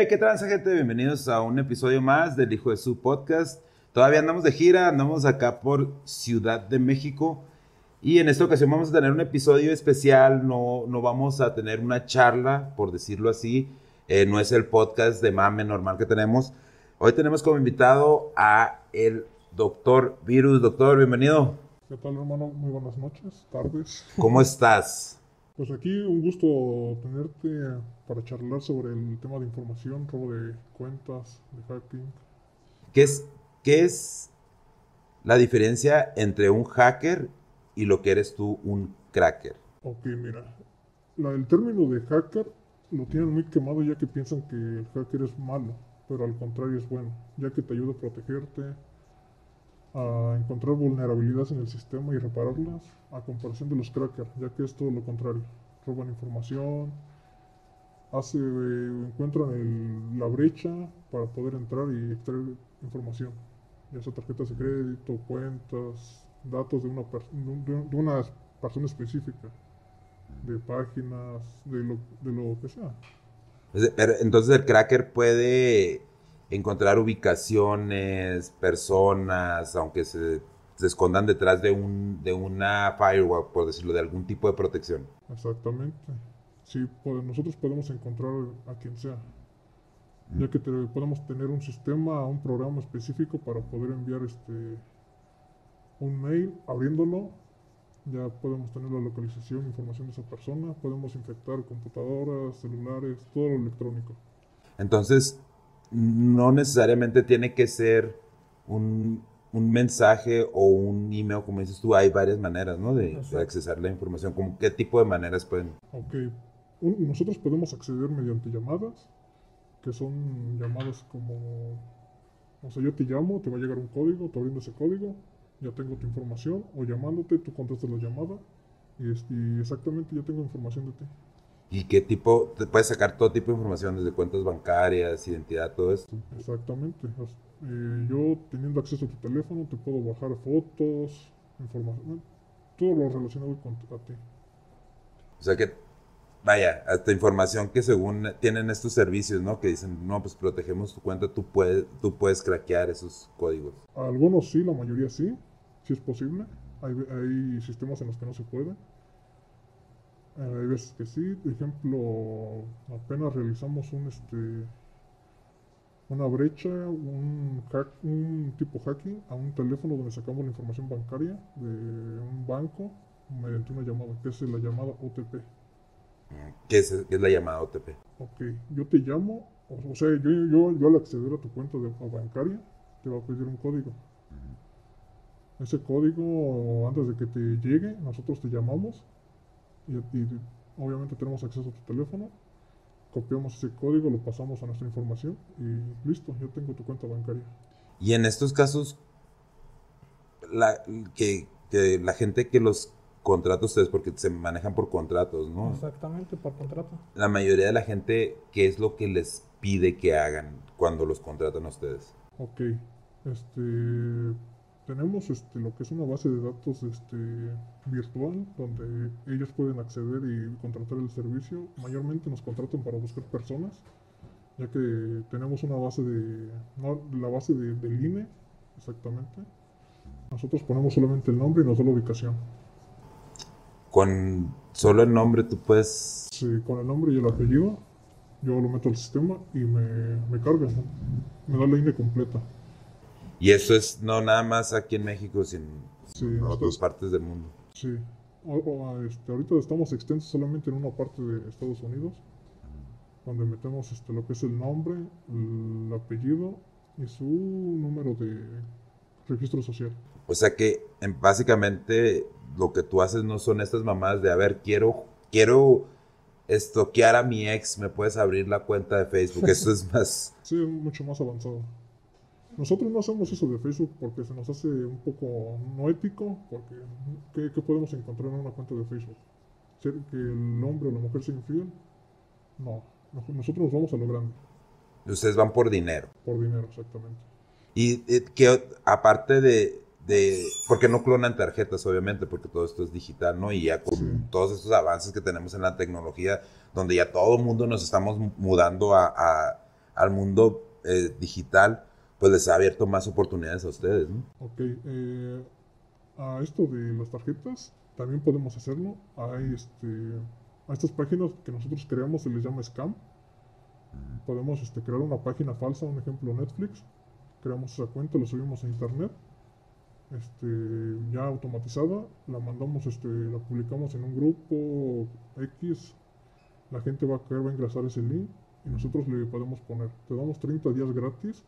Hey, ¿qué transa, gente? Bienvenidos a un episodio más del Hijo de su Podcast. Todavía andamos de gira, andamos acá por Ciudad de México. Y en esta ocasión vamos a tener un episodio especial, no, no vamos a tener una charla, por decirlo así. Eh, no es el podcast de mame normal que tenemos. Hoy tenemos como invitado a el doctor Virus. Doctor, bienvenido. ¿Qué tal, hermano? Muy buenas noches, tardes. ¿Cómo estás? Pues aquí un gusto tenerte para charlar sobre el tema de información, robo de cuentas, de hacking. ¿Qué es, qué es la diferencia entre un hacker y lo que eres tú, un cracker? Ok, mira, la- el término de hacker lo tienen muy quemado ya que piensan que el hacker es malo, pero al contrario es bueno, ya que te ayuda a protegerte, a encontrar vulnerabilidades en el sistema y repararlas, a comparación de los crackers, ya que es todo lo contrario. Roban información, hace, eh, encuentran el- la brecha para poder entrar y extraer información, ya sea tarjetas de crédito, cuentas, datos de una, de de un- de una persona específica, de páginas, de lo, de lo que sea. Entonces el cracker puede encontrar ubicaciones, personas, aunque se, se escondan detrás de, un, de una firewall, por decirlo, de algún tipo de protección. Exactamente. Sí, pues nosotros podemos encontrar a quien sea, ya que te- podemos tener un sistema, un programa específico para poder enviar este un mail, abriéndolo, ya podemos tener la localización, información de esa persona, podemos infectar computadoras, celulares, todo lo electrónico. Entonces, no necesariamente tiene que ser un, un mensaje o un email, como dices tú, hay varias maneras, ¿no? De, de accesar la información. ¿Cómo, ¿Qué tipo de maneras pueden? Ok, un- nosotros podemos acceder mediante llamadas, que son llamadas como, o sea, yo te llamo, te va a llegar un código, te abriendo ese código, ya tengo tu información, o llamándote, tú contestas la llamada, y, es- y exactamente ya tengo información de ti. ¿Y qué tipo? Te puedes sacar todo tipo de información, desde cuentas bancarias, identidad, todo esto. Exactamente. eh, yo teniendo acceso a tu teléfono, te puedo bajar fotos, información, todo lo relacionado con a ti. O sea que, vaya, hasta información que según tienen estos servicios, ¿no? Que dicen, no, pues protegemos tu cuenta, tú puedes, tú puedes craquear esos códigos. Algunos sí, la mayoría sí, sí es posible. Hay, hay sistemas en los que no se puede. Hay veces que sí. Por ejemplo, apenas realizamos un este una brecha, un hack, un tipo hacking a un teléfono donde sacamos la información bancaria de un banco mediante una llamada, que es la llamada OTP. ¿Qué es, qué es la llamada OTP? Ok, yo te llamo, o, o sea, yo, yo, yo al acceder a tu cuenta de, bancaria te va a pedir un código. Ese código, antes de que te llegue, nosotros te llamamos y, y obviamente tenemos acceso a tu teléfono, copiamos ese código, lo pasamos a nuestra información y listo, ya tengo tu cuenta bancaria. Y en estos casos, la, que, que la gente que los contrata a ustedes, porque se manejan por contratos, ¿no? Exactamente, por contrato. La mayoría de la gente, ¿qué es lo que les pide que hagan cuando los contratan a ustedes? Ok, este, tenemos este, lo que es una base de datos este, virtual donde ellos pueden acceder y contratar el servicio. Mayormente nos contratan para buscar personas, ya que tenemos una base de, no, la base de, del INE, exactamente. Nosotros ponemos solamente el nombre y nos da la ubicación. Con solo el nombre tú puedes... Sí, con el nombre y el apellido, yo lo meto al sistema y me, me carga, ¿no? me da la INE completa. Y eso es no nada más aquí en México, sino Sí, en otras partes del mundo. Sí. O- o, este, ahorita estamos extensos solamente en una parte de Estados Unidos, donde metemos este, lo que es el nombre, el apellido y su número de registro social. O sea que en- básicamente lo que tú haces no son estas mamadas de, a ver, quiero, quiero estoquear a mi ex, me puedes abrir la cuenta de Facebook. Eso es más... Sí, mucho más avanzado. Nosotros no hacemos eso de Facebook porque se nos hace un poco no ético, porque ¿qué, qué podemos encontrar en una cuenta de Facebook? ¿Ser que el hombre o la mujer sea infiel? No, nosotros nos vamos a lo grande, Ustedes van por dinero. por dinero exactamente. Y eh, que aparte de, de... Porque no clonan tarjetas, obviamente, porque todo esto es digital, ¿no? Y ya con Sí. todos estos avances que tenemos en la tecnología, donde ya todo el mundo nos estamos mudando a, a- al mundo eh, digital, pues les ha abierto más oportunidades a ustedes, ¿no? Ok, eh, a esto de las tarjetas también podemos hacerlo. Hay este, a estas páginas que nosotros creamos se les llama scam. Podemos este, crear una página falsa, un ejemplo Netflix. Creamos esa cuenta, la subimos a internet, este, ya automatizada, la mandamos, este, la publicamos en un grupo X. La gente va a querer, va a ingresar ese link y nosotros le podemos poner, te damos 30 días gratis,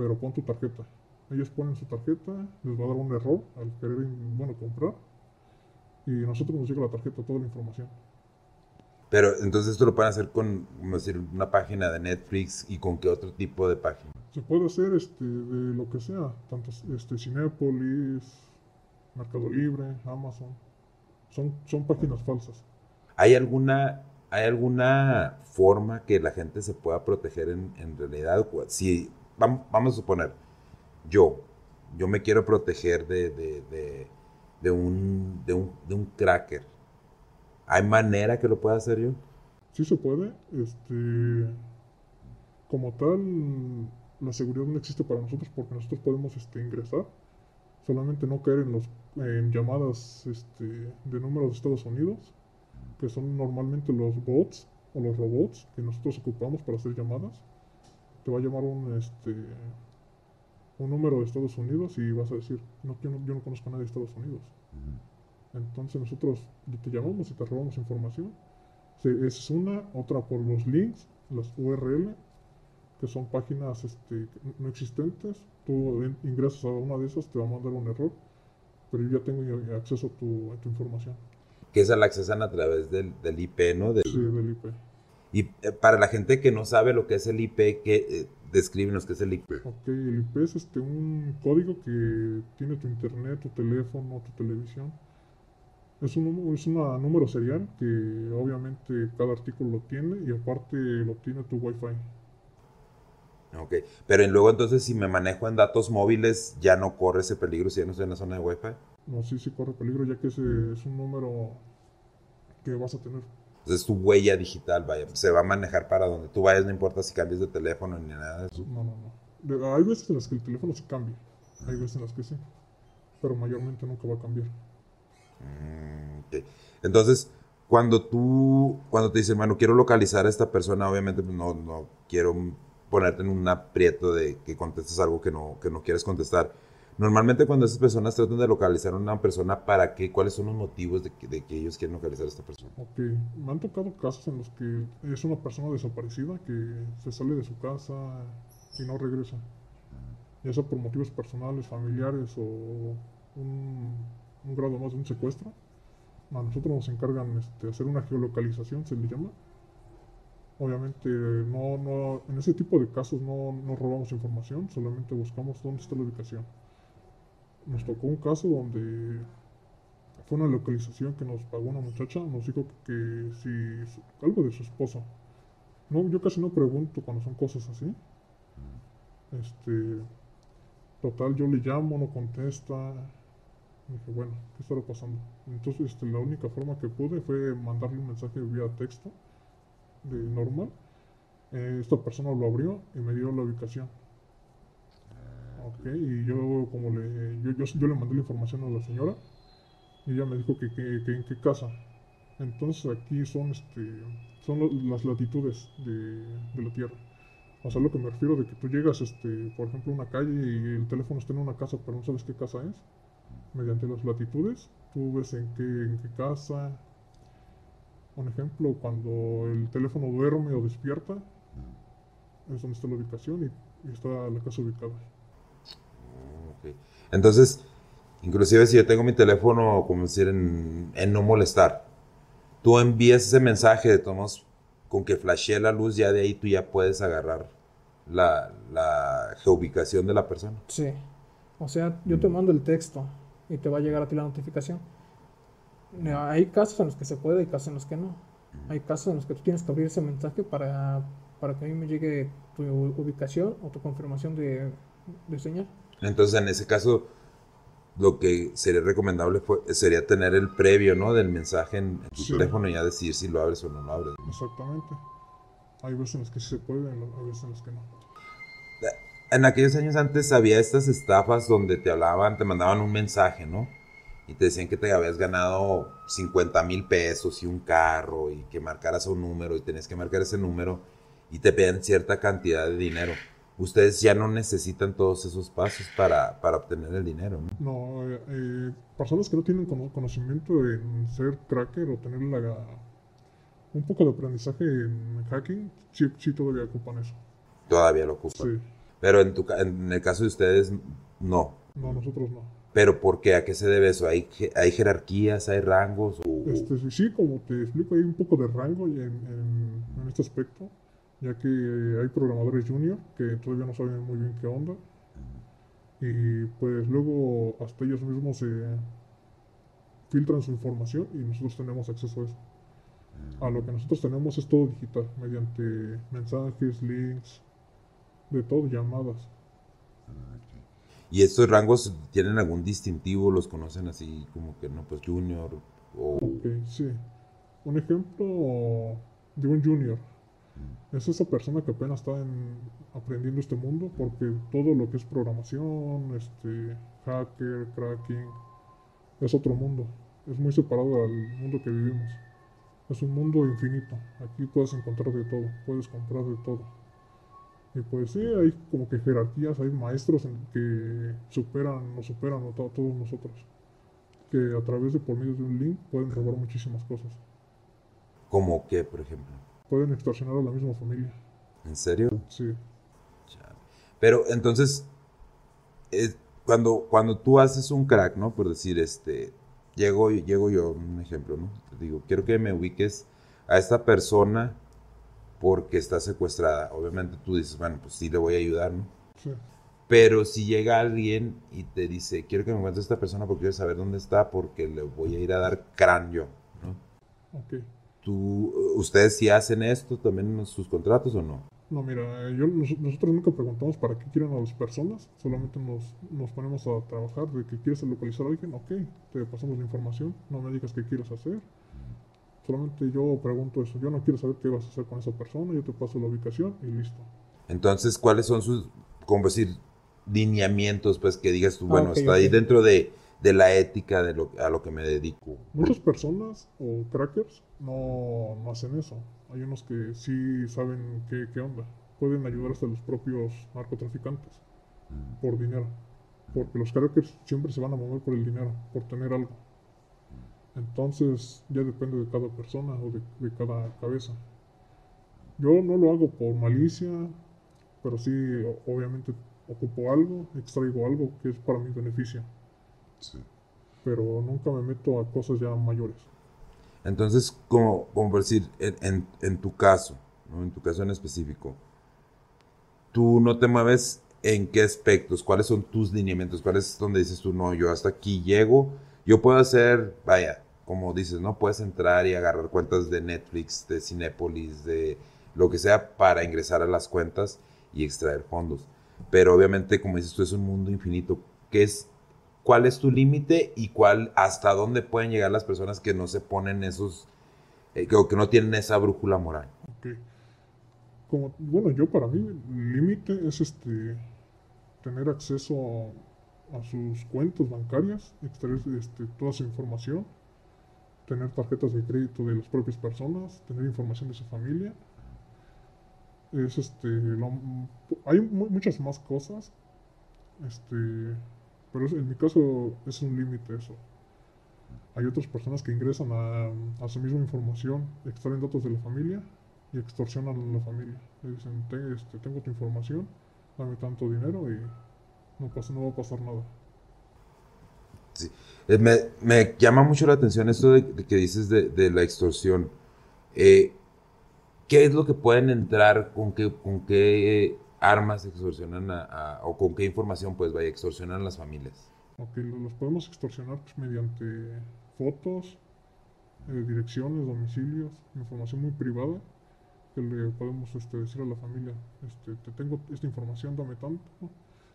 pero pon tu tarjeta. Ellos ponen su tarjeta, les va a dar un error al querer, bueno, comprar y nosotros nos llega la tarjeta, toda la información. Pero entonces esto lo pueden hacer con, decir, una página de Netflix y con qué otro tipo de página. Se puede hacer este, de lo que sea, tanto este, Cinepolis, Mercado Libre, Amazon. Son, son páginas falsas. ¿Hay alguna, ¿Hay alguna forma que la gente se pueda proteger en, en realidad? Si, vamos, a suponer, yo, yo me quiero proteger de, de, de, de un, de, un, de un cracker ¿Hay manera que lo pueda hacer yo? Sí se puede. Este, como tal, la seguridad no existe para nosotros porque nosotros podemos este, ingresar. Solamente no caer en, los, en llamadas este, de números de Estados Unidos, que son normalmente los bots o los robots que nosotros ocupamos para hacer llamadas. Te va a llamar un, este, un número de Estados Unidos y vas a decir, no, yo, no, yo no conozco a nadie de Estados Unidos. Entonces nosotros te llamamos y te robamos información. esa es una, otra por los links, las URL, que son páginas este, no existentes. Tú ingresas a una de esas, te va a mandar un error, pero yo ya tengo acceso a tu, información. Que esa la accesan a través del, IP, ¿no? sí, del IP. Y eh, para la gente que no sabe lo que es el IP, que eh, descríbenos qué es el IP. Ok, el IP es este, un código que tiene tu internet, tu teléfono, tu televisión es un, es número serial que obviamente cada artículo lo tiene y aparte lo tiene tu Wi-Fi. Ok, pero luego entonces si me manejo en datos móviles ya no corre ese peligro si ya no estoy en la zona de Wi-Fi. No, sí, sí corre peligro ya que ese es un número que vas a tener. Entonces tu huella digital, vaya, se va a manejar para donde tú vayas, no importa si cambies de teléfono ni nada de eso. No, no, no. hay veces en las que el teléfono se cambia, hay veces en las que sí, pero mayormente nunca va a cambiar. Mm, Entonces, cuando tú, cuando te dicen, bueno, quiero localizar a esta persona, obviamente pues, no, no quiero ponerte en un aprieto de que contestes algo que no, que no quieres contestar. Normalmente cuando esas personas tratan de localizar a una persona, ¿para qué? ¿Cuáles son los motivos de que, de que, ellos quieren localizar a esta persona? Ok, me han tocado casos en los que es una persona desaparecida que se sale de su casa y no regresa. Ya sea por motivos personales, familiares o un un grado más de un secuestro. A nosotros nos encargan este, hacer una geolocalización, se le llama. Obviamente, no, no, en ese tipo de casos no, no robamos información, solamente buscamos dónde está la ubicación. Nos tocó un caso donde fue una localización que nos pagó una muchacha, nos dijo que, si algo de su esposo. No, yo casi no pregunto cuando son cosas así. Este, total, yo le llamo, no contesta, dije, bueno, ¿qué estará pasando? Entonces este, la única forma que pude fue mandarle un mensaje vía texto de normal. Eh, esta persona lo abrió y me dio la ubicación. Ok, y yo como le, yo, yo, le mandé la información a la señora y ella me dijo que, en qué casa. Entonces aquí son este son las latitudes de, de, la Tierra. O sea, lo que me refiero de que tú llegas, este, por ejemplo, a una calle y el teléfono está en una casa, pero no sabes qué casa es mediante las latitudes. Tú ves en qué, en qué casa. Un ejemplo, cuando el teléfono duerme o despierta, es donde está la ubicación y, está la casa ubicada. Entonces, inclusive si yo tengo mi teléfono, como decir, en, en no molestar, tú envías ese mensaje de tomos con que flashee la luz, ya de ahí tú ya puedes agarrar la, la geoubicación de la persona. Sí. O sea, yo te mando el texto y te va a llegar a ti la notificación. Hay casos en los que se puede y casos en los que no. Hay casos en los que tú tienes que abrir ese mensaje para, para que a mí me llegue tu ubicación o tu confirmación de, de señal. Entonces, en ese caso, lo que sería recomendable sería tener el previo ¿no? del mensaje en, tu teléfono y ya decidir si lo abres o no lo abres. Exactamente. Hay veces en las que sí se puede, hay veces en las que no. En aquellos años antes había estas estafas donde te hablaban, te mandaban un mensaje, ¿no? Y te decían que te habías ganado 50 mil pesos y un carro y que marcaras un número y tenías que marcar ese número y te pedían cierta cantidad de dinero. Ustedes ya no necesitan todos esos pasos para, para obtener el dinero, ¿no? No, eh, eh, personas que no tienen cono- conocimiento en ser cracker o tener la, un poco de aprendizaje en hacking, sí, sí todavía ocupan eso. Todavía lo ocupan. Sí, Pero en, tu, en el caso de ustedes, no. no, nosotros no. ¿Pero por qué? ¿A qué se debe eso? ¿Hay, hay jerarquías? ¿Hay rangos? O- Este, sí, sí, como te explico, hay un poco de rango en, en- en este aspecto, ya que hay programadores junior que todavía no saben muy bien qué onda. Y pues luego hasta ellos mismos se filtran su información y nosotros tenemos acceso a eso. A lo que nosotros tenemos es todo digital, mediante mensajes, links, de todo, llamadas. ¿Y estos rangos tienen algún distintivo? ¿Los conocen así como que no, pues junior? O... Ok, sí. Un ejemplo de un junior. Es esa persona que apenas está en- aprendiendo este mundo porque todo lo que es programación, este, hacker, cracking, es otro mundo. Es muy separado al mundo que vivimos. Es un mundo infinito. Aquí puedes encontrar de todo, puedes comprar de todo. Y pues sí, hay como que jerarquías, hay maestros que superan, nos superan a to- todos nosotros. Que a través de por medio de un link pueden robar muchísimas cosas. ¿Como qué, por ejemplo? Pueden extorsionar a la misma familia. ¿En serio? Sí. Pero entonces, es- cuando, cuando tú haces un crack, ¿no? Por decir, este, llego, llego yo, un ejemplo, ¿no? Te digo, quiero que me ubiques a esta persona porque está secuestrada. Obviamente tú dices, bueno, pues sí le voy a ayudar, ¿no? Sí. Pero si llega alguien y te dice, quiero que me encuentres a esta persona porque quiero saber dónde está porque le voy a ir a dar cráneo, ¿no? Ok. ¿Tú, ¿Ustedes sí hacen esto también en sus contratos o no? No, mira, eh, yo, nos- nosotros nunca preguntamos para qué quieren a las personas, solamente nos, nos ponemos a trabajar de que quieres localizar a alguien, ok, te pasamos la información, no me digas qué quieres hacer. Solamente yo pregunto eso, yo no quiero saber qué vas a hacer con esa persona, yo te paso la ubicación y listo. Entonces, ¿cuáles son sus, como decir, lineamientos, pues que digas tú, Ah, bueno, está ahí dentro de, de la ética de lo, a lo que me dedico? Muchas personas o crackers no, no hacen eso. Hay unos que sí saben qué, qué onda. Pueden ayudar hasta los propios narcotraficantes por dinero. Porque los crackers siempre se van a mover por el dinero, por tener algo. Entonces ya depende de cada persona o de, de cada cabeza. Yo no lo hago por malicia, pero sí obviamente ocupo algo, extraigo algo que es para mi beneficio. Pero nunca me meto a cosas ya mayores. Entonces, como, como por decir, en, en- en tu caso, ¿no? en tu caso en específico, tú no te mueves en qué aspectos, cuáles son tus lineamientos, cuáles es donde dices tú, no, yo hasta aquí llego, yo puedo hacer, vaya, como dices, no puedes entrar y agarrar cuentas de Netflix, de Cinépolis, de lo que sea para ingresar a las cuentas y extraer fondos. Pero obviamente, como dices tú, es un mundo infinito. ¿Qué es, ¿Cuál es tu límite y cuál, hasta dónde pueden llegar las personas que no se ponen esos, eh, que, que no tienen esa brújula moral? Ok. Como, bueno, yo para mí, el límite es este tener acceso a sus cuentas bancarias, extraer este, toda su información, tener tarjetas de crédito de las propias personas, tener información de su familia. Es este, lo- hay mu- muchas más cosas, este, pero en mi caso es un límite eso. Hay otras personas que ingresan a, su misma información, extraen datos de la familia y extorsionan a la familia. Le dicen, "Te- este, tengo tu información, dame tanto dinero y no, pasa, no va a pasar nada. Eh, Me, llama mucho la atención esto de, que dices de, la extorsión. Eh, ¿Qué es lo que pueden entrar, con qué armas extorsionan a, a- o con qué información pues vaya extorsionan a las familias? Ok, lo- los podemos extorsionar pues, mediante fotos, eh, direcciones, domicilios, información muy privada que le podemos este, decir a la familia, este, te tengo esta información, dame tanto,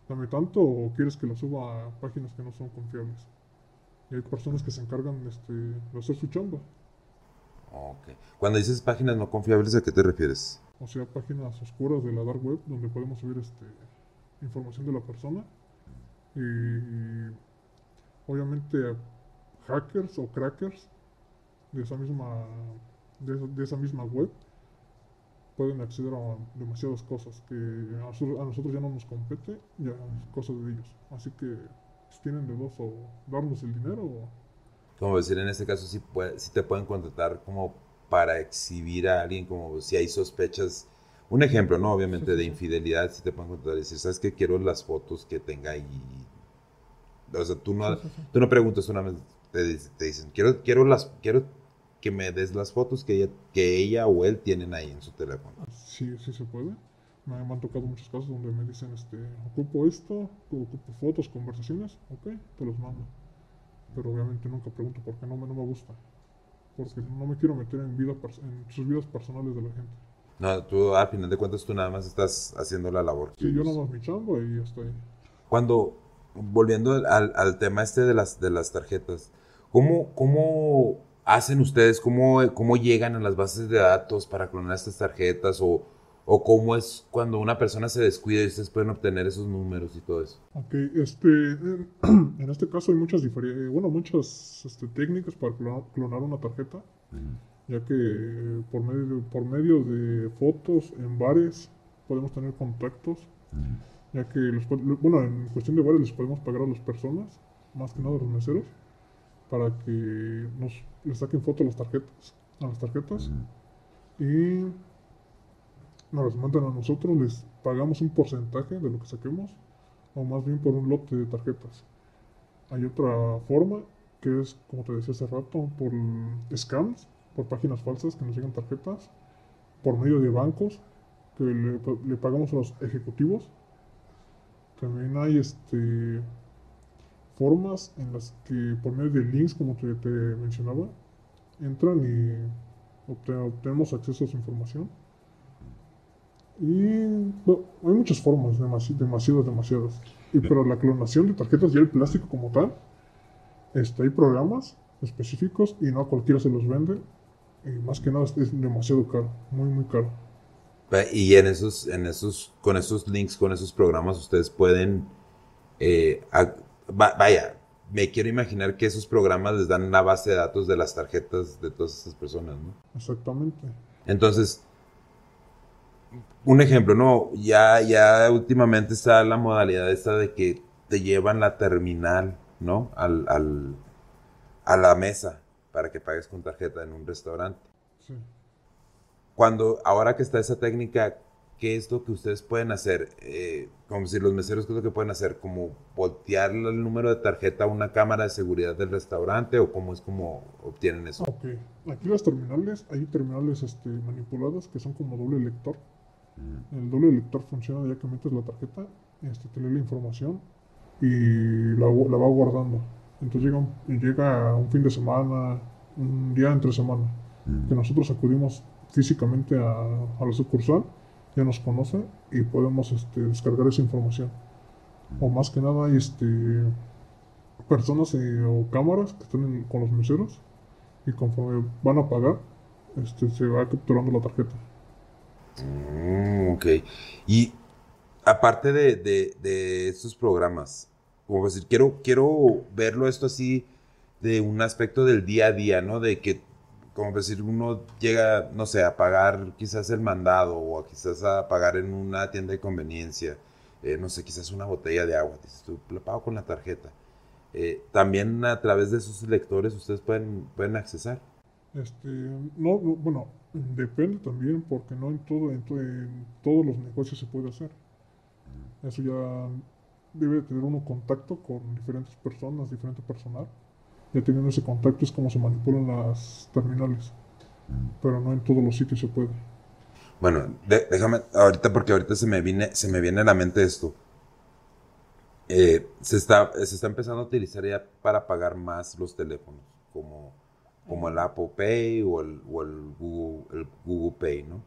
dame tanto o quieres que la suba a páginas que no son confiables. Y hay personas que se encargan este, de hacer su chamba. Ok. Cuando dices páginas no confiables, ¿a qué te refieres? O sea, páginas oscuras de la dark web donde podemos subir este, información de la persona. Y obviamente hackers o crackers de esa misma, de, esa misma web pueden acceder a demasiadas cosas que a nosotros, ya no nos compete, ya es cosa de ellos. Así que pues, tienen de dos o darnos el dinero o Como decir, en este caso sí, puede, sí te pueden contratar como para exhibir a alguien, como si hay sospechas. Un ejemplo, ¿no? Obviamente de infidelidad, sí te pueden contratar y decir, ¿sabes qué? Quiero las fotos que tenga ahí. O sea, tú no, tú no preguntas una vez, te, te dicen, quiero, quiero, las, quiero que me des las fotos que ella, que ella o él tienen ahí en su teléfono. Sí, sí se puede. Me, me han tocado muchos casos donde me dicen, este, ocupo esto, ocupo fotos, conversaciones, ok, te los mando. Pero obviamente nunca pregunto por qué no me, no me gusta. Porque no me quiero meter en, vida en sus vidas personales de la gente. No, tú al final de cuentas tú nada más estás haciendo la labor. Sí, yo nada más mi chamba y ya estoy. Cuando, volviendo al, al tema este de las, de las tarjetas, ¿cómo, cómo hacen ustedes, cómo, cómo llegan a las bases de datos para clonar estas tarjetas? O, ¿O cómo es cuando una persona se descuida y ustedes pueden obtener esos números y todo eso? Ok, este, en, en este caso hay muchas diferentes, bueno, muchas este, técnicas para clonar, una tarjeta, ya que eh, por medio, por medio de fotos en bares podemos tener contactos, ya que, los, bueno, en cuestión de bares les podemos pagar a las personas, más que nada a los meseros, para que nos les saquen fotos a las tarjetas, a las tarjetas, y nos las mandan a nosotros, les pagamos un porcentaje de lo que saquemos, o más bien por un lote de tarjetas. Hay otra forma, que es, como te decía hace rato, por scams, por páginas falsas que nos llegan tarjetas, por medio de bancos, que le, pagamos a los ejecutivos. También hay este formas en las que por medio de links, como te, te mencionaba, entran y obte- obtenemos acceso a su información. Y bueno, hay muchas formas, demasi- demasiadas, demasiadas. Y para la clonación de tarjetas y el plástico como tal, este, hay programas específicos y no a cualquiera se los vende. Y más que nada es, es demasiado caro, muy, muy caro. Y en esos, en esos, con esos links, con esos programas, ustedes pueden, eh, va- vaya, me quiero imaginar que esos programas les dan la base de datos de las tarjetas de todas esas personas, ¿no? Exactamente. Entonces, un ejemplo, ¿no? Ya, ya últimamente está la modalidad esta de que te llevan la terminal, ¿no? Al, al, a la mesa para que pagues con tarjeta en un restaurante. Sí. Cuando, ahora que está esa técnica, ¿qué es lo que ustedes pueden hacer? Eh, como si los meseros, ¿qué es lo que pueden hacer? ¿Como voltear el número de tarjeta a una cámara de seguridad del restaurante o cómo es como obtienen eso? Ok. Aquí las terminales, hay terminales este, manipuladas que son como doble lector. El doble lector funciona ya que metes la tarjeta, este, te lee la información y la, va guardando. Entonces llega un, y llega un fin de semana, un día entre semana, que nosotros acudimos físicamente a, a la sucursal, ya nos conoce y podemos este, descargar esa información. O más que nada hay este, personas eh, o cámaras que están en- con los meseros y conforme van a pagar, este, se va capturando la tarjeta. Mm, ok. Y aparte de, de, de estos programas, como decir, quiero, quiero verlo esto así de un aspecto del día a día, ¿no? De que, como decir, uno llega, no sé, a pagar quizás el mandado o quizás a pagar en una tienda de conveniencia, eh, no sé, quizás una botella de agua, dices tú, lo pago con la tarjeta. Eh, también a través de esos lectores ustedes pueden, pueden accesar. Este, no, bueno, depende también porque no en todo, en, to- en todos los negocios se puede hacer. Eso ya debe tener uno contacto con diferentes personas, diferente personal. Ya teniendo ese contacto es como se manipulan las terminales. Pero no en todos los sitios se puede. Bueno, de- déjame, ahorita porque ahorita se me viene, se me viene a la mente esto. Eh, se está, se está empezando a utilizar ya para pagar más los teléfonos, como, como el Apple Pay o el, o el Google, el Google Pay, ¿no?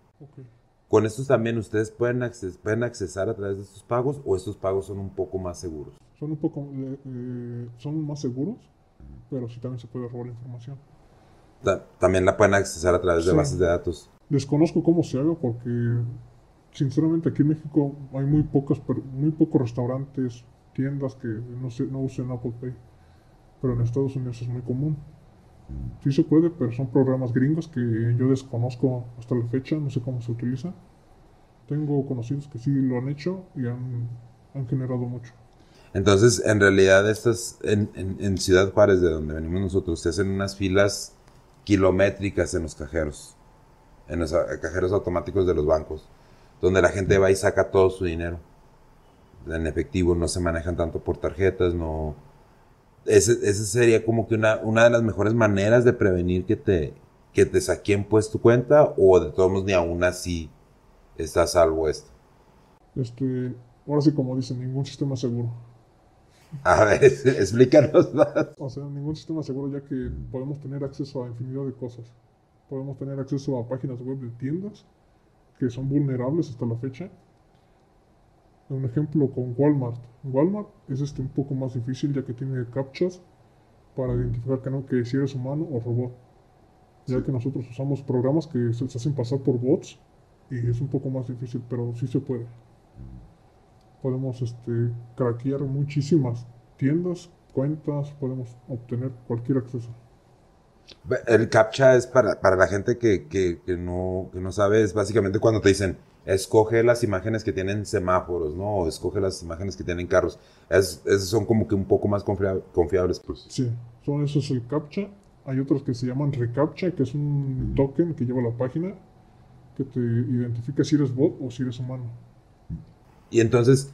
Con estos también ustedes pueden, acces- pueden accesar a través de estos pagos o estos pagos son un poco más seguros. Son un poco, eh, eh, son más seguros, pero sí también se puede robar la información. Ta- también la pueden accesar a través de bases de datos. Desconozco cómo se haga porque, sinceramente, aquí en México hay muy, pocos, muy pocos restaurantes, tiendas que no, se, no usen Apple Pay. Pero en Estados Unidos es muy común. Sí se puede, pero son programas gringos que yo desconozco hasta la fecha, no sé cómo se utiliza. Tengo conocidos que sí lo han hecho y han, han generado mucho. Entonces, en realidad, estas, en, en, Ciudad Juárez, de donde venimos nosotros, se hacen unas filas kilométricas en los cajeros, en los cajeros automáticos de los bancos, donde la gente va y saca todo su dinero en efectivo, no se manejan tanto por tarjetas, no... Ese, sería como que una, una de las mejores maneras de prevenir que te, que te saquen pues tu cuenta o de todos modos ni aún así está salvo esto. Este, ahora sí como dicen, ningún sistema seguro. A ver, explícanos más. O sea, ningún sistema seguro ya que podemos tener acceso a infinidad de cosas. Podemos tener acceso a páginas web de tiendas que son vulnerables hasta la fecha. Un ejemplo con Walmart. Walmart es este un poco más difícil ya que tiene captchas para identificar que no que si eres humano o robot. Ya que nosotros usamos programas que se hacen pasar por bots y es un poco más difícil, pero sí se puede podemos este, craquear muchísimas tiendas, cuentas, podemos obtener cualquier acceso. El CAPTCHA es para, para la gente que, que, que, no, que no sabe, es básicamente cuando te dicen, escoge las imágenes que tienen semáforos, ¿no? O escoge las imágenes que tienen carros. Es, son como que un poco más confiables. Pues. Sí, son esos el CAPTCHA. Hay otros que se llaman ReCAPTCHA, que es un token que lleva la página que te identifica si eres bot o si eres humano. Y entonces,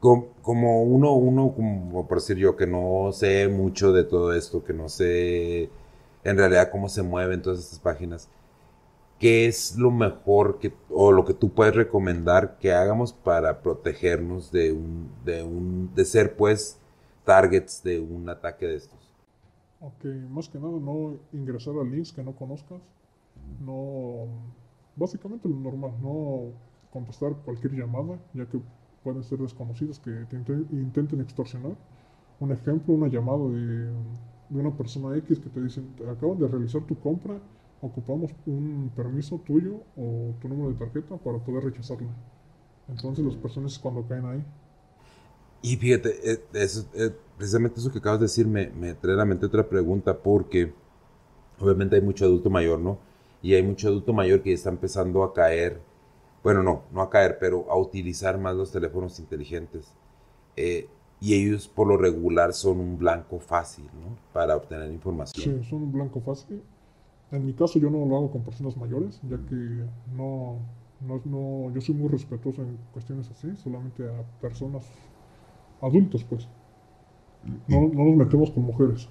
como uno, uno, como por decir yo, que no sé mucho de todo esto, que no sé en realidad cómo se mueven todas estas páginas, ¿qué es lo mejor que, o lo que tú puedes recomendar que hagamos para protegernos de un, de un, de ser pues targets de un ataque de estos? Ok, más que nada no ingresar a links que no conozcas, no, básicamente lo normal, no contestar cualquier llamada, ya que pueden ser desconocidos que te intenten extorsionar. Un ejemplo, una llamada de, una persona X que te dicen, acaban de realizar tu compra, ocupamos un permiso tuyo o tu número de tarjeta para poder rechazarla. Entonces las personas cuando caen ahí. Y fíjate, eh, eh, precisamente eso que acabas de decir me, me trae a la mente otra pregunta porque obviamente hay mucho adulto mayor, ¿no? Y hay mucho adulto mayor que está empezando a caer bueno, no, no a caer, pero a utilizar más los teléfonos inteligentes. Eh, y ellos por lo regular son un blanco fácil, ¿no? Para obtener información. Sí, son un blanco fácil. En mi caso yo no lo hago con personas mayores, ya que no, no, yo soy muy respetuoso en cuestiones así, solamente a personas adultos, pues. No, no nos metemos con mujeres.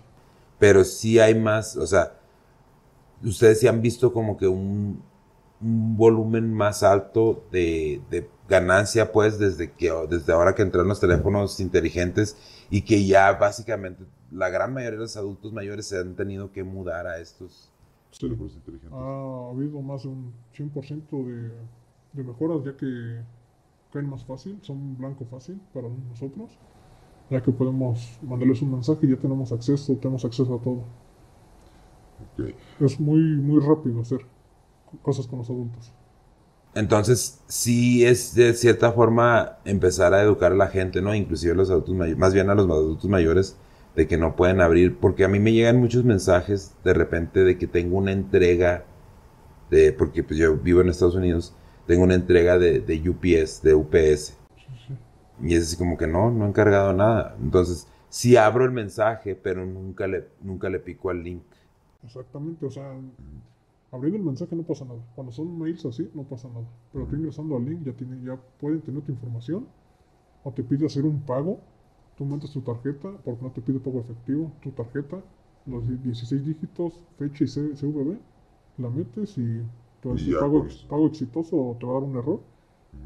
Pero sí hay más, o sea, ustedes sí han visto como que un, un volumen más alto de, ganancia, pues, desde, que, desde ahora que entraron los teléfonos inteligentes y que ya básicamente la gran mayoría de los adultos mayores se han tenido que mudar a estos inteligentes. Ha habido más de un 100% de, de mejoras, ya que caen más fácil, son blanco fácil para nosotros, ya que podemos mandarles un mensaje y ya tenemos acceso, tenemos acceso a todo. Es muy, muy rápido hacer cosas con los adultos. Entonces, sí es de cierta forma empezar a educar a la gente, ¿no? Inclusive a los adultos mayores, más bien a los adultos mayores, de que no pueden abrir, porque a mí me llegan muchos mensajes de repente de que tengo una entrega de, porque pues yo vivo en Estados Unidos, tengo una entrega de, de UPS, de UPS. Y es así como que no, no he encargado nada. Entonces, sí abro el mensaje, pero nunca le, nunca le pico al link. Exactamente, o sea, Abriendo el mensaje no pasa nada. Cuando son mails así, no pasa nada. Pero tú ingresando al link ya, tiene, ya pueden tener tu información. O te pide hacer un pago. Tú metes tu tarjeta, porque no te pide pago efectivo. Tu tarjeta, los 16 dígitos, fecha y CVV. La metes y te va a pago, pago exitoso o te va a dar un error.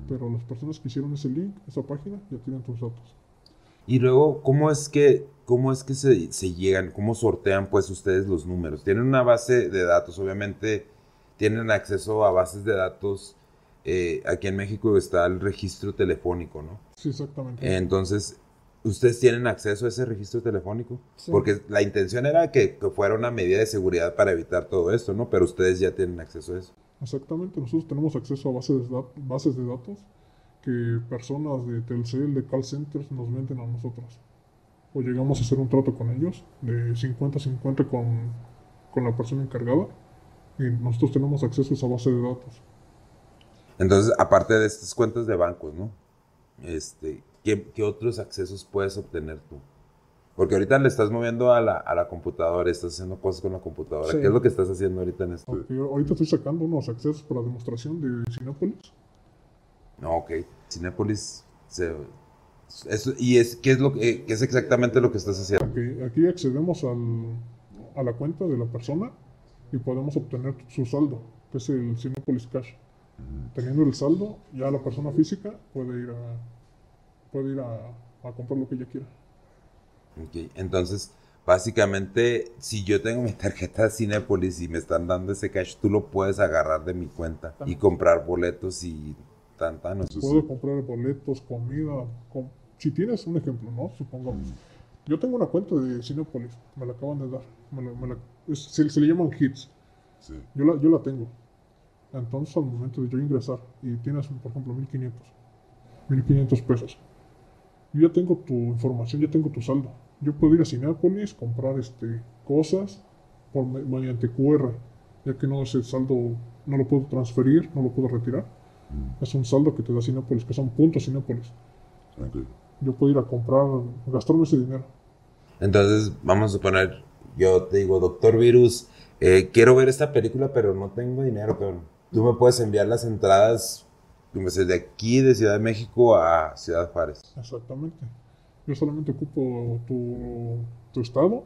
Pero las personas que hicieron ese link, esa página, ya tienen tus datos. Y luego, ¿cómo es que ¿cómo es que se, se, llegan, cómo sortean pues ustedes los números? Tienen una base de datos, obviamente tienen acceso a bases de datos. Eh, aquí en México está el registro telefónico, ¿no? Sí, exactamente. Entonces, ¿ustedes tienen acceso a ese registro telefónico? Porque la intención era que, que, fuera una medida de seguridad para evitar todo esto, ¿no? Pero ustedes ya tienen acceso a eso. Exactamente, nosotros tenemos acceso a bases de, bases de datos que personas de Telcel, de call centers nos venden a nosotros. O llegamos a hacer un trato con ellos de 50-50 con, con la persona encargada y nosotros tenemos acceso a esa base de datos. Entonces, aparte de estas cuentas de bancos, ¿no? Este, ¿qué, qué otros accesos puedes obtener tú? Porque ahorita le estás moviendo a la, a la computadora, estás haciendo cosas con la computadora. Sí. ¿Qué es lo que estás haciendo ahorita en esto? Aunque ahorita estoy sacando unos accesos para demostración de Cinépolis. No, ok. Cinépolis, se- eso- ¿y es, qué, es lo que, qué es exactamente lo que estás haciendo? Aquí, aquí accedemos al- a la cuenta de la persona y podemos obtener su saldo, que es el Cinepolis Cash. Teniendo el saldo, ya la persona física puede ir a, puede ir a, a comprar lo que ella quiera. Ok, Entonces, básicamente, si yo tengo mi tarjeta de Cinépolis y me están dando ese cash, tú lo puedes agarrar de mi cuenta y comprar boletos y tan, tan. o sea, Puedo comprar boletos, comida. com- si tienes un ejemplo, ¿no? Supongamos. Yo tengo una cuenta de Cinepolis, me la acaban de dar. me la- me la- es- se, se le llaman hits. Yo la, yo la tengo. Entonces, al momento de yo ingresar y tienes, por ejemplo, 1500, 1500 pesos, yo ya tengo tu información, ya tengo tu saldo. Yo puedo ir a Cinepolis, comprar este, cosas por, me- mediante QR, ya que no ese saldo no lo puedo transferir, no lo puedo retirar. Es un saldo que te da Cinepolis, que son puntos Cinepolis. Yo puedo ir a comprar, gastarme ese dinero. Entonces, vamos a suponer, yo te digo, doctor Virus, eh, quiero ver esta película, pero no tengo dinero, cabrón. Tú me puedes enviar las entradas, de aquí, de Ciudad de México a Ciudad Juárez. Exactamente. Yo solamente ocupo tu, tu estado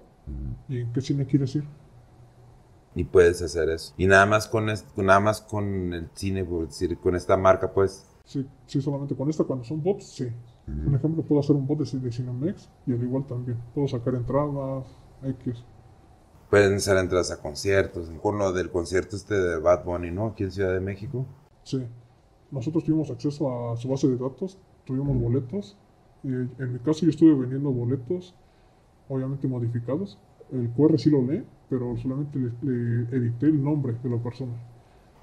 y en qué cine quieres ir. Y puedes hacer eso. Y nada más con, est- nada más con el cine, por decir, con esta marca, pues. Sí, sí, solamente con esta, cuando son bots, sí. Un ejemplo, puedo hacer un bot de, de Cinemex y al igual también. Puedo sacar entradas, X. Pueden ser entradas a conciertos. Con lo del concierto este de Bad Bunny, ¿no? Aquí en Ciudad de México. Sí. Nosotros tuvimos acceso a su base de datos, tuvimos boletos. Y en mi caso yo estuve vendiendo boletos, obviamente modificados. El QR sí lo lee, pero solamente le, le edité el nombre de la persona.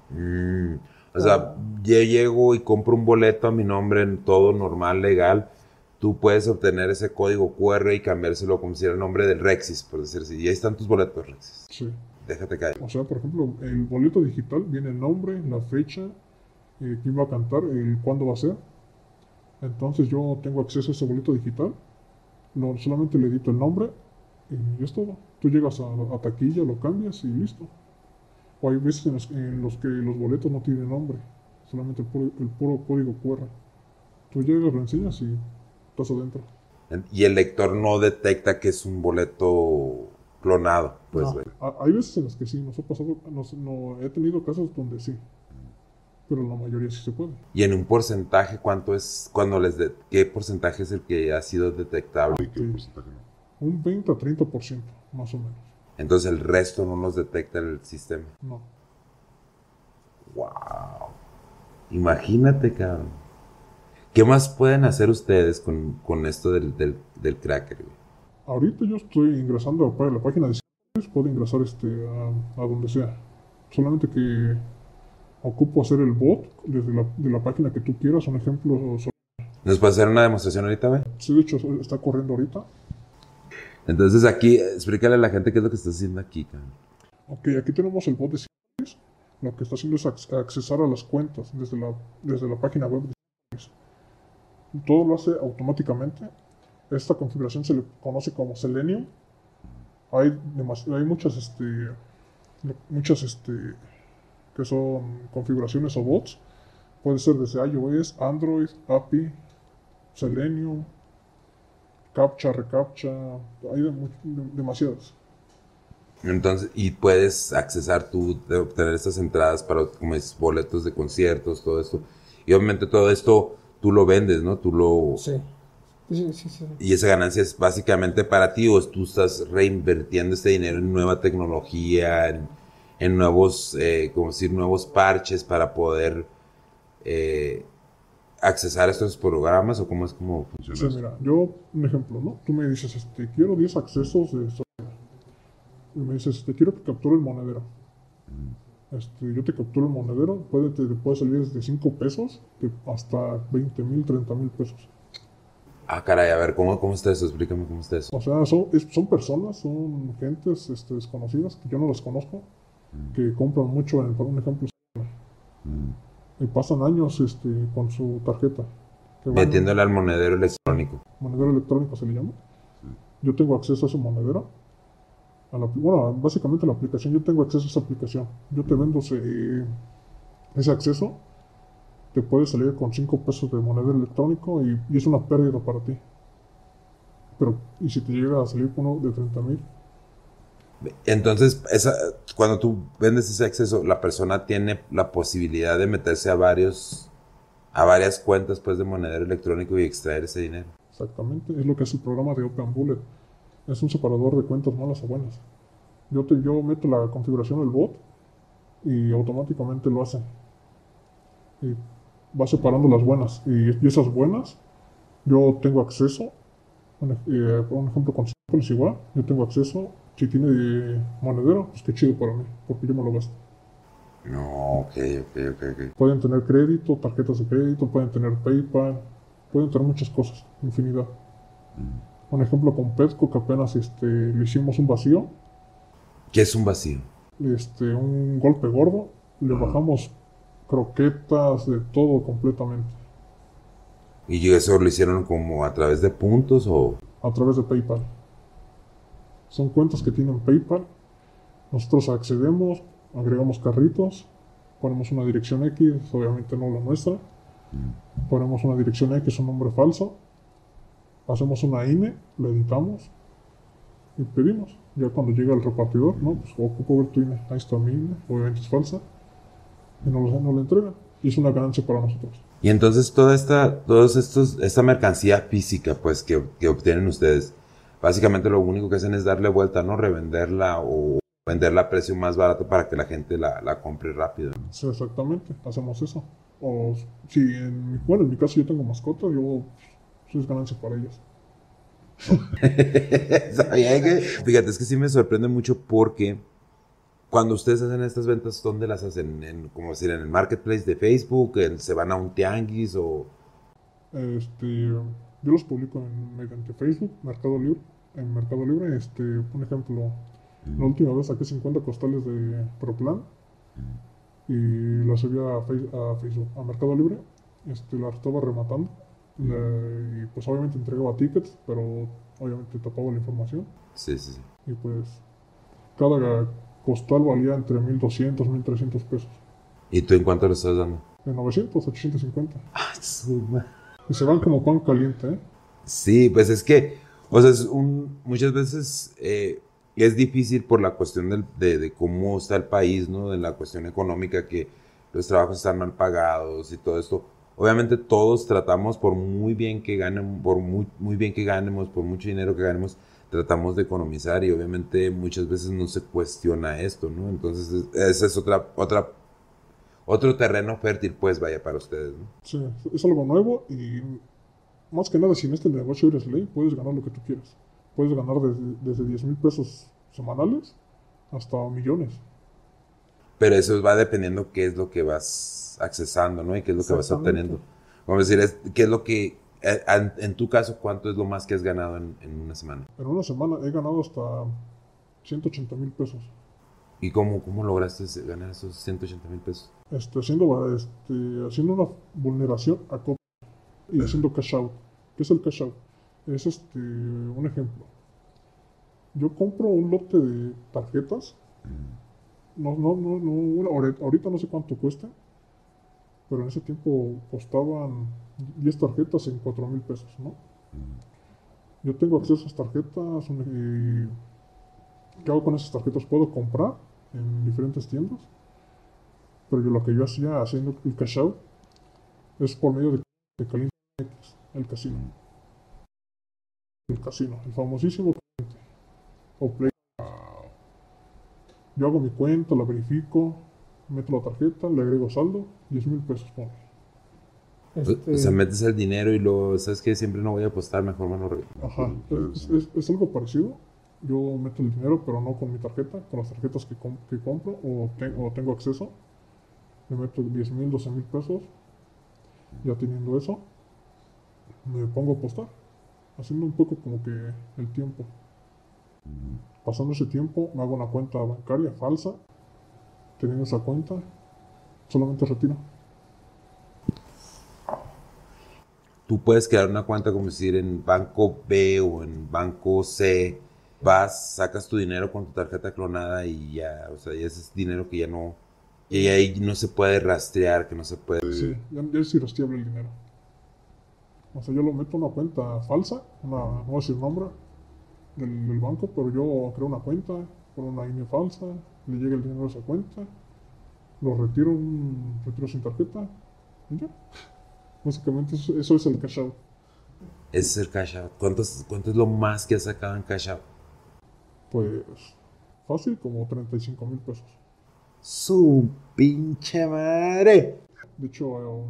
Mm, O sea, yo llego y compro un boleto a mi nombre en todo normal, legal. Tú puedes obtener ese código QR y cambiárselo como si era el nombre del Rexis, por decir así. Y ahí están tus boletos, Rexis. Sí. Déjate caer. O sea, por ejemplo, el boleto digital viene el nombre, la fecha, eh, quién va a cantar, el cuándo va a ser. Entonces yo tengo acceso a ese boleto digital, no, solamente le edito el nombre y es todo. Tú llegas a, a taquilla, lo cambias y listo. O hay veces en los, en los que los boletos no tienen nombre, solamente el puro, el puro código QR. Tú llegas, lo enseñas y estás adentro. Y el lector no detecta que es un boleto clonado, pues, No. Hay veces en las que sí, nos ha pasado, nos- no, he tenido casos donde sí, pero la mayoría sí se puede. Y en un porcentaje, ¿cuánto es cuando les de- qué porcentaje es el que ha sido detectable? Un 20 a 30%, más o menos. Entonces el resto no los detecta el sistema. No. Wow. Imagínate, cabrón. ¿Qué más pueden hacer ustedes con, con esto del, del, del cracker, güey? Ahorita yo estoy ingresando a la página de puedo ingresar este, a, a donde sea. Solamente que ocupo hacer el bot desde la, de la página que tú quieras. Un ejemplo, ¿Nos puede hacer una demostración ahorita, güey? sí, de hecho está corriendo ahorita. Entonces aquí, explícale a la gente qué es lo que está haciendo aquí, cabrón. Ok, aquí tenemos el bot de Cinepolis. Lo que está haciendo es ac- accesar a las cuentas desde la, desde la página web de Cinepolis. Todo lo hace automáticamente. Esta configuración se le conoce como Selenium. Hay, hay muchas, este, muchas este, que son configuraciones o bots. Puede ser desde iOS, Android, API, Selenium, Captcha, Recaptcha. Hay de demasiadas. Entonces, y puedes accesar tú, de obtener estas entradas para, como es, boletos de conciertos, todo esto. Y obviamente todo esto tú lo vendes, ¿no? Tú lo... Sí. Sí, sí, sí. Y esa ganancia es básicamente para ti, o tú estás reinvirtiendo este dinero en nueva tecnología, en, en nuevos, eh, como decir, nuevos parches para poder eh, accesar a estos programas, o cómo es como Sí, mira, yo, un ejemplo, ¿no? Tú me dices, este, quiero 10 accesos de software. Y me dices, este, quiero que capture el monedero. Este, yo te capturo el monedero, puede, te, puede salir desde 5 pesos hasta 20 mil, 30 mil pesos. Ah, caray, a ver, ¿cómo, cómo está eso? Explícame cómo está eso. O sea, son, es- son personas, son gentes este, desconocidas que yo no las conozco, que compran mucho, en, por un ejemplo, Mm. y pasan años este, con su tarjeta. Metiéndole al monedero electrónico. monedero electrónico se le llama. Yo tengo acceso a ese monedero. A la, bueno, básicamente la aplicación, yo tengo acceso a esa aplicación. Yo te vendo ese, ese acceso. Te puede salir con 5 pesos de monedero electrónico y, y es una pérdida para ti. Pero, y si te llega a salir uno de 30 mil, Entonces, esa, cuando tú vendes ese acceso, la persona tiene la posibilidad de meterse a varios, a varias cuentas pues de monedero electrónico y extraer ese dinero. exactamente, es lo que es el programa de Open Bullet. Es un separador de cuentas malas o buenas. Yo, te, yo meto la configuración del bot y automáticamente lo hace. Y va separando las buenas. Y, y esas buenas, yo tengo acceso. Eh, por ejemplo, con Simple es igual. Yo tengo acceso. Si tiene eh, monedero, pues qué chido para mí, porque yo me lo gasto. No, ok, ok, ok, ok. Pueden tener crédito, tarjetas de crédito, pueden tener PayPal, pueden tener muchas cosas, infinidad. Un ejemplo con Petco, que apenas este, le hicimos un vacío, ¿Qué es un vacío? este, un golpe gordo, le bajamos croquetas, de todo completamente, ¿Y eso lo hicieron como a través de puntos o...? a través de PayPal. Son cuentas que tienen PayPal, nosotros accedemos, agregamos carritos, ponemos una dirección X, obviamente no la nuestra, ponemos una dirección X, un nombre falso, hacemos una INE, la editamos y pedimos. Ya cuando llega el repartidor, no, pues ocupo ver tu INE, ahí está mi INE, obviamente es falsa, y nos, la- nos la entregan. Y es una ganancia para nosotros. Y entonces toda esta, todos estos, esta mercancía física, pues, que, que obtienen ustedes, básicamente lo único que hacen es darle vuelta, ¿no? Revenderla o venderla a precio más barato para que la gente la, la compre rápido. Sí, exactamente, hacemos eso. O si en bueno, en mi caso yo tengo mascotas, yo pues, es ganancia para ellas. ¿Sabía que? Fíjate, es que sí me sorprende mucho porque cuando ustedes hacen estas ventas, ¿dónde las hacen? En, como decir, en el marketplace de Facebook, en- se van a un tianguis o... Este, yo los publico en, mediante Facebook, Mercado Libre. En Mercado Libre, este, un ejemplo, la última vez saqué 50 costales de Proplan y las subí a, a Facebook, a Mercado Libre. Este, las estaba rematando la- y pues obviamente entregaba tickets, pero obviamente tapaba la información. Sí, sí, sí. Y pues cada costal valía entre 1200 1300 pesos. ¿Y tú en cuánto lo estás dando? De 900 a 850. Ah, se van como pan caliente, ¿eh? Sí, pues es que, o sea, es un, muchas veces eh, es difícil por la cuestión de, cómo está el país, ¿no? De la cuestión económica, que los trabajos están mal pagados y todo esto. Obviamente todos tratamos, por muy bien que ganen, por muy, bien que ganemos, por mucho dinero que ganemos, tratamos de economizar y obviamente muchas veces no se cuestiona esto, ¿no? Entonces, es- esa es otra, otra, otro terreno fértil, pues, vaya para ustedes, ¿no? Sí, es algo nuevo y más que nada, si en este negocio eres ley, puedes ganar lo que tú quieras. Puedes ganar desde, desde 10 mil pesos semanales hasta millones. Pero eso va dependiendo qué es lo que vas accesando, ¿no? Y qué es lo que vas obteniendo. Vamos a decir, es- qué es lo que, eh, en, en tu caso, ¿cuánto es lo más que has ganado en, en una semana? En una semana he ganado hasta 180 mil pesos. ¿Y cómo, cómo lograste ganar esos 180 mil pesos? Este, haciendo, este, haciendo una vulneración a copia y haciendo cash out. ¿Qué es el cash out? Es este, un ejemplo. Yo compro un lote de tarjetas. No, no, no, no, ahori- ahorita no sé cuánto cuesta, pero en ese tiempo costaban 10 tarjetas en 4 mil pesos, ¿no? Yo tengo acceso a esas tarjetas ¿qué hago con esas tarjetas? Puedo comprar en diferentes tiendas pero yo lo que yo hacía haciendo el cash out es por medio de, de Caliente X, el casino. El casino, el famosísimo. O Play. Yo hago mi cuenta, la verifico, meto la tarjeta, le agrego saldo, 10 mil pesos ponle. Este, O sea, metes el dinero y luego, ¿sabes qué? Siempre no voy a apostar, mejor me lo. Ajá, es, es- es algo parecido, yo meto el dinero, pero no con mi tarjeta, con las tarjetas que, com- que compro o, te- o tengo acceso. Le meto 10 mil, 12 mil pesos. Ya teniendo eso, me pongo a apostar. Haciendo un poco como que el tiempo. Pasando ese tiempo, me hago una cuenta bancaria falsa. Teniendo esa cuenta, solamente retiro. Tú puedes crear una cuenta como decir en banco B o en banco C. Vas, sacas tu dinero con tu tarjeta clonada y ya, o sea, ya ese es dinero que ya no, y ahí no se puede rastrear, que no se puede. Sí, ya, ya es irrastreable el dinero. O sea, yo lo meto en una cuenta falsa, una, no voy a decir nombre del, del banco, pero yo creo una cuenta con una INE falsa, le llega el dinero a esa cuenta, lo retiro, un retiro sin tarjeta y ya. Básicamente eso, eso es el cash out. Ese es el cash out. ¿Cuántos, ¿Cuánto es lo más que has sacado en cash out? Pues fácil, como 35 mil pesos. Su pinche madre. De hecho, eh,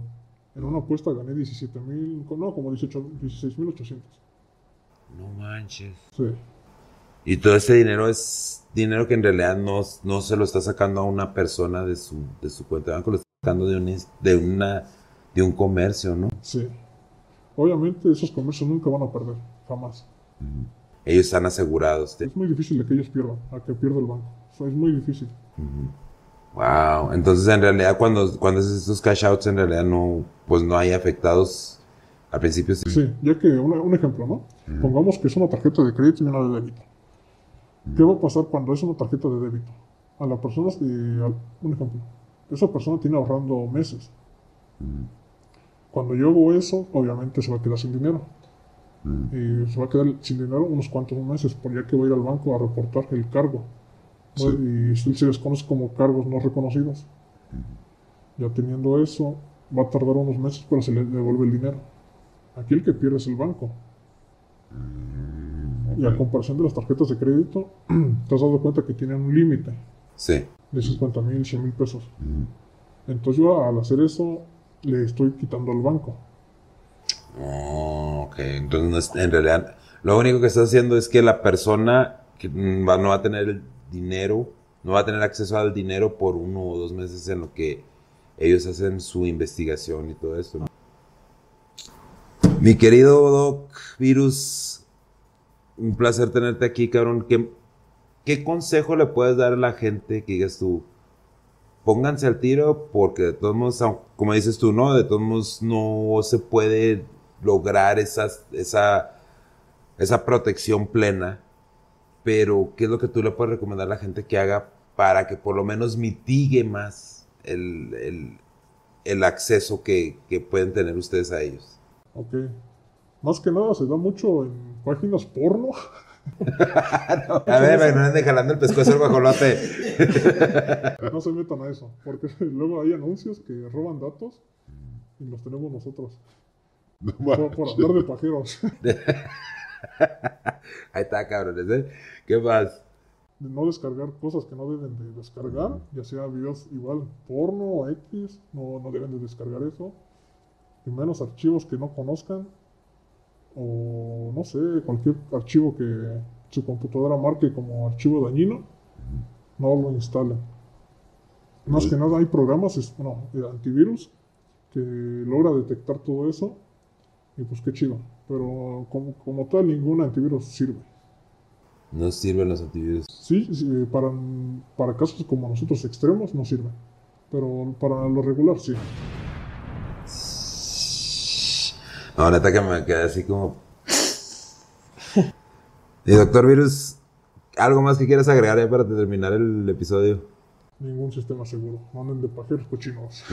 en una apuesta gané 17 mil, no, como 18, 16 mil 800. No manches. Sí. Y todo ese dinero es dinero que en realidad no, no se lo está sacando a una persona de su, de su cuenta de banco, lo está sacando de, un, de, una, de un comercio, ¿no? Sí. Obviamente esos comercios nunca van a perder, jamás. Ellos están asegurados. de- Es muy difícil de que ellos pierdan, a que pierda el banco. O sea, es muy difícil. Wow. Entonces, en realidad, cuando, cuando haces estos cash outs, en realidad no, pues no hay afectados al principio. sí. Sí, ya que una- un ejemplo, ¿no? Pongamos que es una tarjeta de crédito y una de débito. ¿Qué va a pasar cuando es una tarjeta de débito? A la persona, al- un ejemplo, esa persona tiene ahorrando meses. Cuando yo hago eso, obviamente se va a quedar sin dinero. Y se va a quedar sin dinero unos cuantos meses, por ya que va a ir al banco a reportar el cargo. ¿no? Y se se les conoce como cargos no reconocidos. Ya teniendo eso, va a tardar unos meses, pero se le devuelve el dinero. Aquí el que pierde es el banco. Y a comparación de las tarjetas de crédito, te has dado cuenta que tienen un límite Sí. de 50 mil, 100 mil pesos. Entonces yo al hacer eso, le estoy quitando al banco. Oh, ok. Entonces, en realidad, lo único que estás haciendo es que la persona mm, no va a tener el dinero, no va a tener acceso al dinero por uno o dos meses en lo que ellos hacen su investigación y todo esto. ¿no? Mi querido Doc Virus, un placer tenerte aquí, cabrón. ¿Qué, ¿Qué consejo le puedes dar a la gente que digas tú? Pónganse al tiro porque de todos modos, como dices tú, ¿no? De todos modos no se puede lograr esas- esa, esa protección plena. Pero, ¿qué es lo que tú le puedes recomendar a la gente que haga para que por lo menos mitigue más el, el- el acceso que, que pueden tener ustedes a ellos? Ok. Más que nada se da mucho en páginas porno. A ver, me anden jalando el pescuezo al guajolote. No se metan a eso, porque luego hay anuncios que roban datos y los tenemos nosotros. Por, por andar de pajeros. Ahí está, cabrones, ¿eh? ¿Qué más? De no descargar cosas que no deben de descargar, ya sea videos igual porno o X, no, no deben de descargar eso. Y menos archivos que no conozcan. O no sé, cualquier archivo que su computadora marque como archivo dañino, no lo instalen. Más que nada hay programas, bueno, antivirus, que logra detectar todo eso. Y pues qué chido. Pero como, como tal, ningún antivirus sirve. No sirven los antivirus. Sí, sí, para, para casos como nosotros extremos no sirve. Pero para lo regular sí. No, neta que me quedé así como. Y doctor Virus, ¿algo más que quieras agregar ya para terminar el episodio? Ningún sistema seguro. No anden de pajeros cochinos.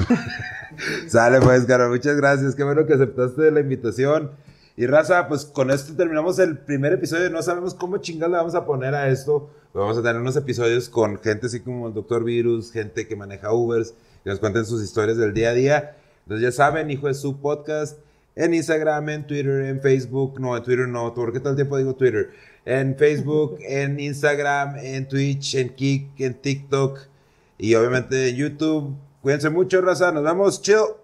Sale pues, caro, muchas gracias. Qué bueno que aceptaste la invitación. Y raza, pues con esto terminamos el primer episodio. No sabemos cómo chingados le vamos a poner a esto. Vamos a tener unos episodios con gente así como el Doctor Virus, gente que maneja Ubers, que nos cuenten sus historias del día a día. Entonces ya saben, hijo de su podcast, en Instagram, en Twitter, en Facebook. No, en Twitter no, porque todo el tiempo digo Twitter. En Facebook, en Instagram, en Twitch, en Kik, en TikTok y obviamente en YouTube. Cuídense mucho, raza. Nos vemos. Chill.